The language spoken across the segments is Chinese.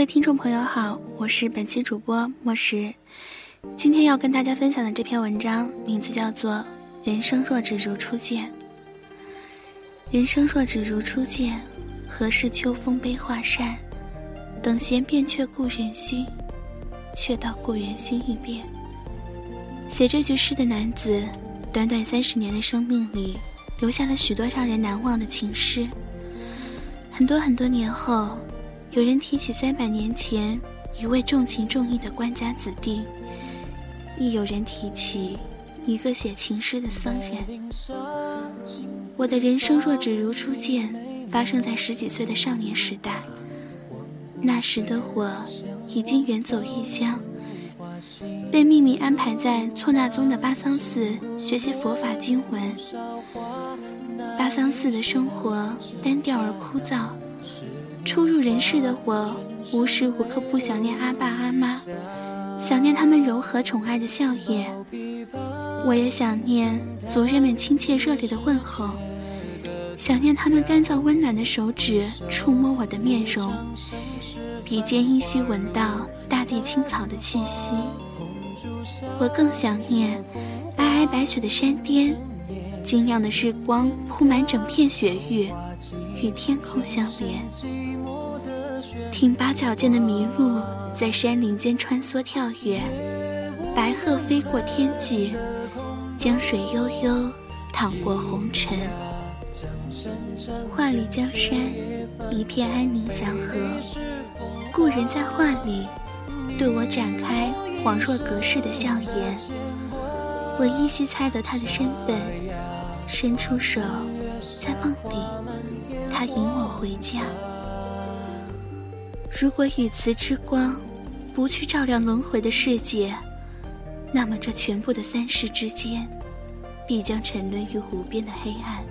各位听众朋友好，我是本期主播莫石。今天要跟大家分享的这篇文章，名字叫做。人生若只如初见，人生若只如初见，何事秋风悲画扇？等闲变却故人心，却道故人心易变。写这句诗的男子，短短三十年的生命里，留下了许多让人难忘的情诗。很多很多年后，有人提起三百年前一位重情重义的官家子弟，亦有人提起。一个写情诗的僧人。我的人生若只如初见，发生在十几岁的少年时代。那时的我已经远走异乡，被秘密安排在错那宗的巴桑寺学习佛法经文。巴桑寺的生活单调而枯燥，初入人世的我无时无刻不想念阿爸阿妈，想念他们柔和宠爱的笑靥。我也想念族人们亲切热烈的问候，想念他们干燥温暖的手指触摸我的面容，鼻尖依稀闻到大地青草的气息。我更想念皑皑白雪的山巅，晶亮的日光铺满整片雪域，与天空相连。挺拔矫健的麋鹿在山林间穿梭跳跃，白鹤飞过天际。江水悠悠，淌过红尘。画里江山，一片安宁祥和。故人在画里，对我展开恍若隔世的笑颜。我依稀猜得他的身份，伸出手，在梦里，他引我回家。如果羽慈之光，不去照亮轮回的世界。那么，这全部的三世之间，必将沉沦于无边的黑暗。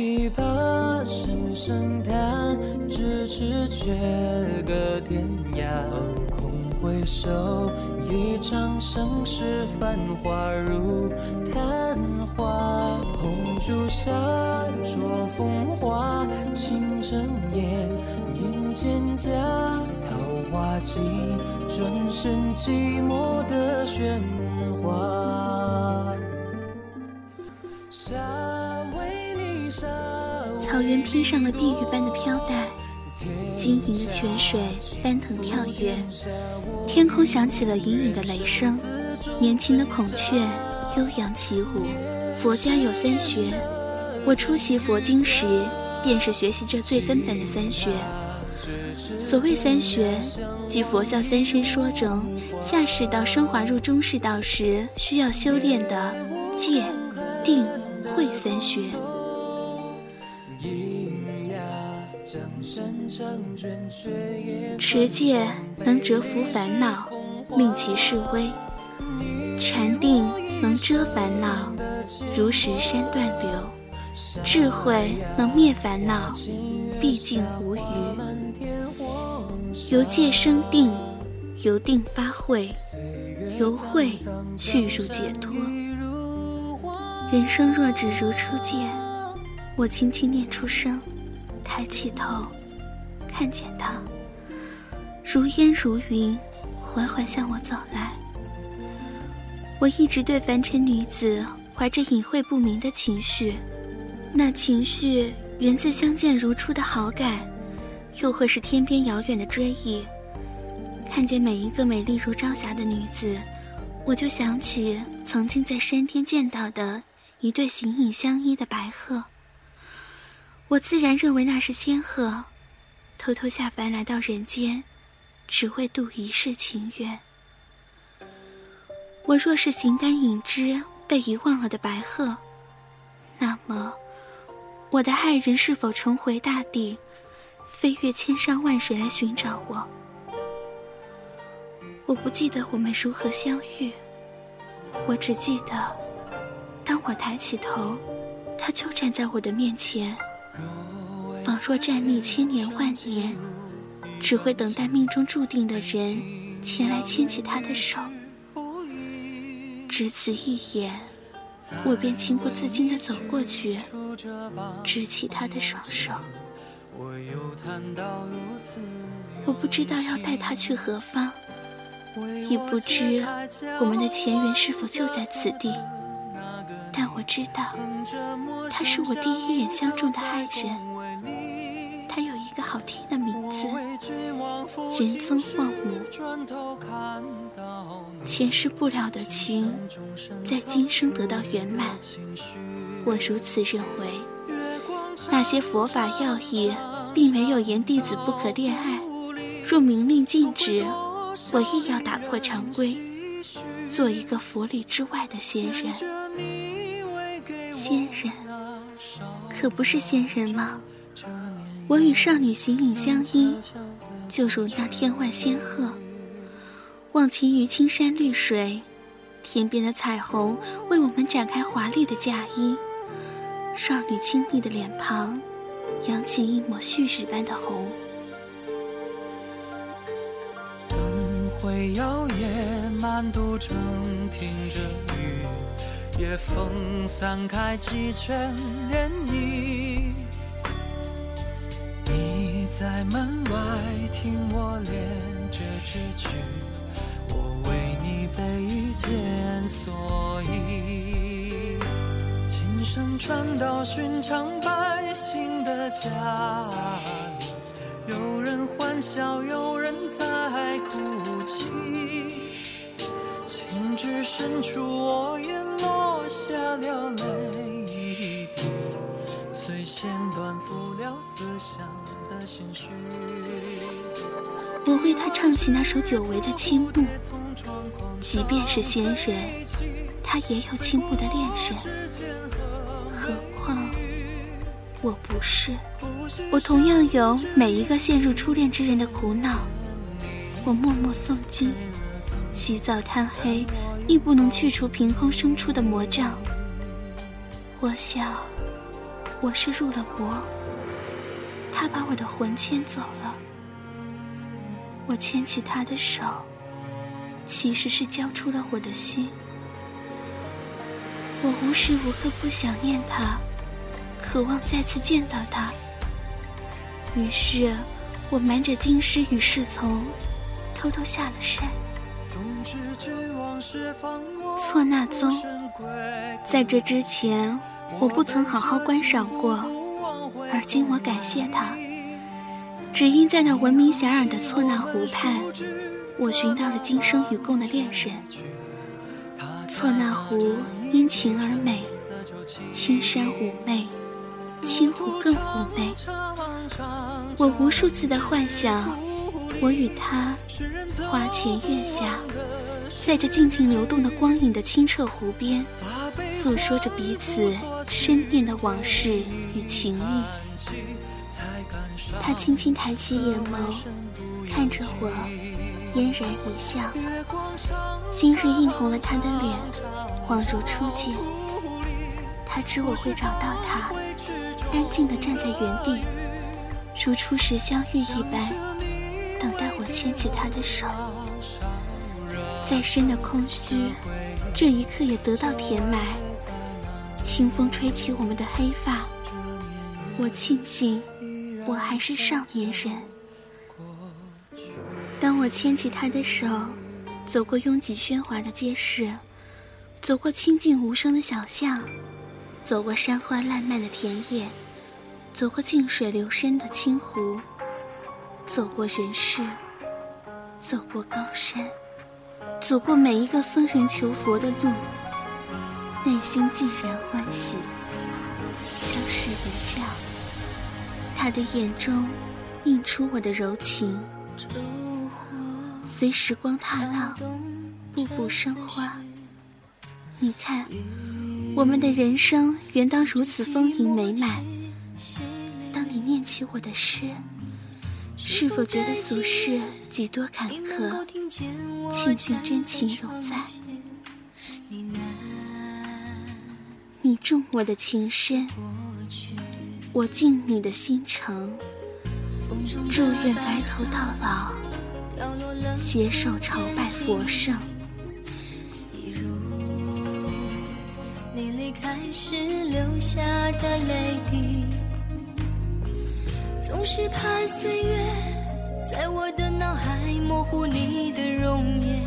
琵琶，声声弹，咫尺却隔天涯。空回首，一场盛世繁华如昙花。红烛下，灼风华，倾城夜，饮蒹葭，桃花尽，转身寂寞的喧哗。草原披上了碧玉般的飘带。晶莹的泉水翻腾跳跃，天空响起了隐隐的雷声。年轻的孔雀悠扬起舞。佛家有三学，我出席佛经时，便是学习这最根本的三学。所谓三学，即佛教三身说中下士道升华入中士道时需要修炼的戒、定、慧三学。持戒能折伏烦恼，令其示威；禅定能遮烦恼，如石山断流；智慧能灭烦恼，毕竟无余。由戒生定，由定发慧，由慧去入解脱。人生若只如初见，我轻轻念出声。抬起头，看见他，如烟如云，缓缓向我走来。我一直对凡尘女子怀着隐晦不明的情绪，那情绪源自相见如初的好感，又或是天边遥远的追忆。看见每一个美丽如朝霞的女子，我就想起曾经在山巅见到的一对形影相依的白鹤。我自然认为那是仙鹤，偷偷下凡来到人间，只为度一世情缘。我若是形单影只、被遗忘了的白鹤，那么我的爱人是否重回大地，飞越千山万水来寻找我？我不记得我们如何相遇，我只记得，当我抬起头，他就站在我的面前，仿若站立千年万年，只会等待命中注定的人前来牵起他的手。只此一眼，我便情不自禁地走过去，执起他的双手。我不知道要带他去何方。也不知我们的前缘是否就在此地，但我知道，他是我第一眼相中的爱人。他有一个好听的名字，人曾望母。前世不了的情，在今生得到圆满。我如此认为。那些佛法要义，并没有言弟子不可恋爱。若明令禁止。我亦要打破常规，做一个佛理之外的仙人。仙人，可不是仙人吗？我与少女形影相依，就如那天外仙鹤，忘情于青山绿水，天边的彩虹为我们展开华丽的嫁衣。少女清丽的脸庞，扬起一抹旭日般的红。会摇曳，满都城听着雨，夜风散开几圈涟漪。你在门外听我练这支曲，我为你备一件蓑衣。琴声传到寻常百姓的家里，有人欢笑，有人在哭。了泪滴，随弦断了思乡的心绪。我为他唱起那首久违的青木，即便是仙人，他也有青木的恋人，何况我不是，我同样有每一个陷入初恋之人的苦恼。我默默诵经，起早贪黑，亦不能去除凭空生出的魔障。我想，我是入了魔，他把我的魂牵走了。我牵起他的手，其实是交出了我的心。我无时无刻不想念他，渴望再次见到他。于是，我瞒着京师与侍从。偷偷下了山。错那宗，在这之前，我不曾好好观赏过，而今我感谢他，只因在那闻名遐迩的错那湖畔，我寻到了今生与共的恋人。错那湖因情而美，青山妩媚，青湖更妩媚。我无数次的幻想。我与他花前月下，在这静静流动的光影的清澈湖边，诉说着彼此深念的往事与情谊。他轻轻抬起眼眸，看着我，嫣然一笑。今日映红了他的脸，恍如初见。他知我会找到他，安静地站在原地，如初时相遇一般。等待我牵起他的手，再深的空虚，这一刻也得到填埋。清风吹起我们的黑发，我庆幸我还是少年人。当我牵起他的手，走过拥挤喧哗的街市，走过清静无声的小巷，走过山花烂漫的田野，走过静水流深的清湖。走过人世，走过高山，走过每一个僧人求佛的路，内心既然欢喜，相视一笑。他的眼中映出我的柔情，随时光踏浪，步步生花。你看，我们的人生原当如此丰盈美满。当你念起我的诗，是否觉得俗世几多坎坷？庆幸真情永在。你重我的情深，我敬你的心诚。祝愿白头到老，携手朝拜佛圣。你离开时留下的泪滴，总是怕岁月在我的脑海模糊你的容颜，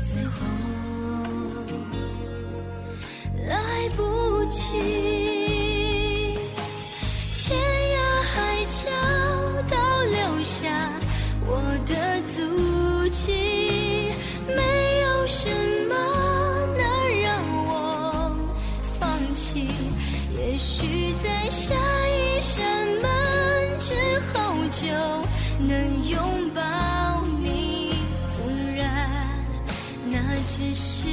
最后。来不及，天涯海角都留下我的足迹，没有什么能让我放弃。也许在下一扇门之后就能拥抱你，纵然那只是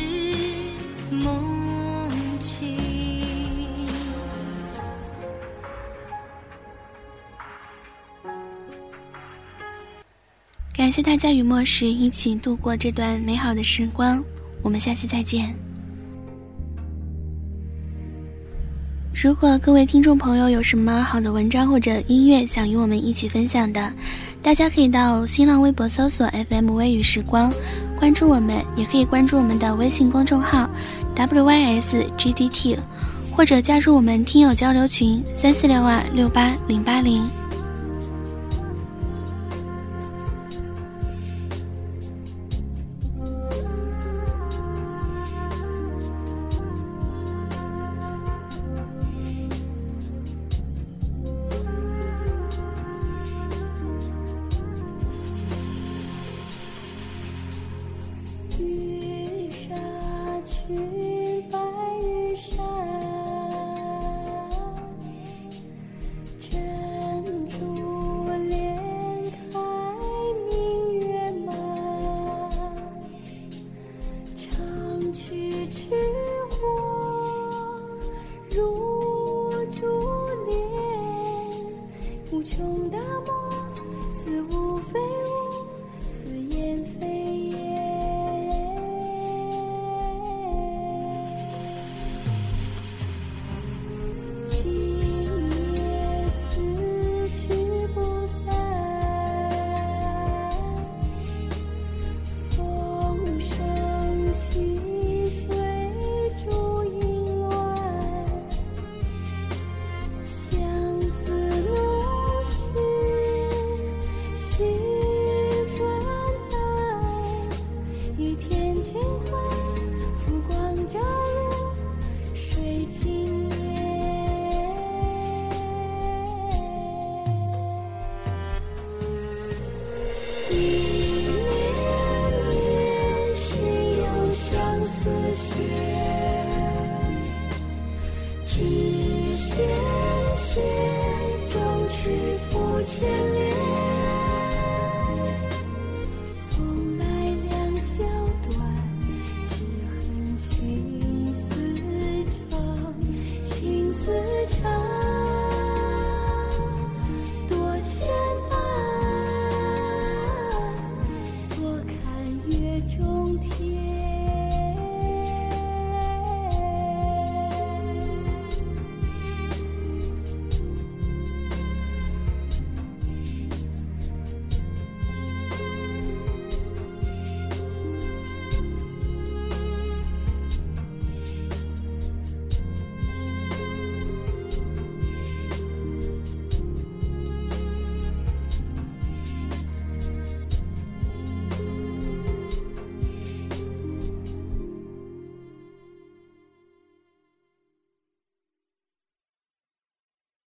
梦。感谢大家与莫石一起度过这段美好的时光，我们下期再见。如果各位听众朋友有什么好的文章或者音乐想与我们一起分享的，大家可以到新浪微博搜索 FM 微雨时光，关注我们，也可以关注我们的微信公众号 WYSGDT，或者加入我们听友交流群三四六二六八零八零。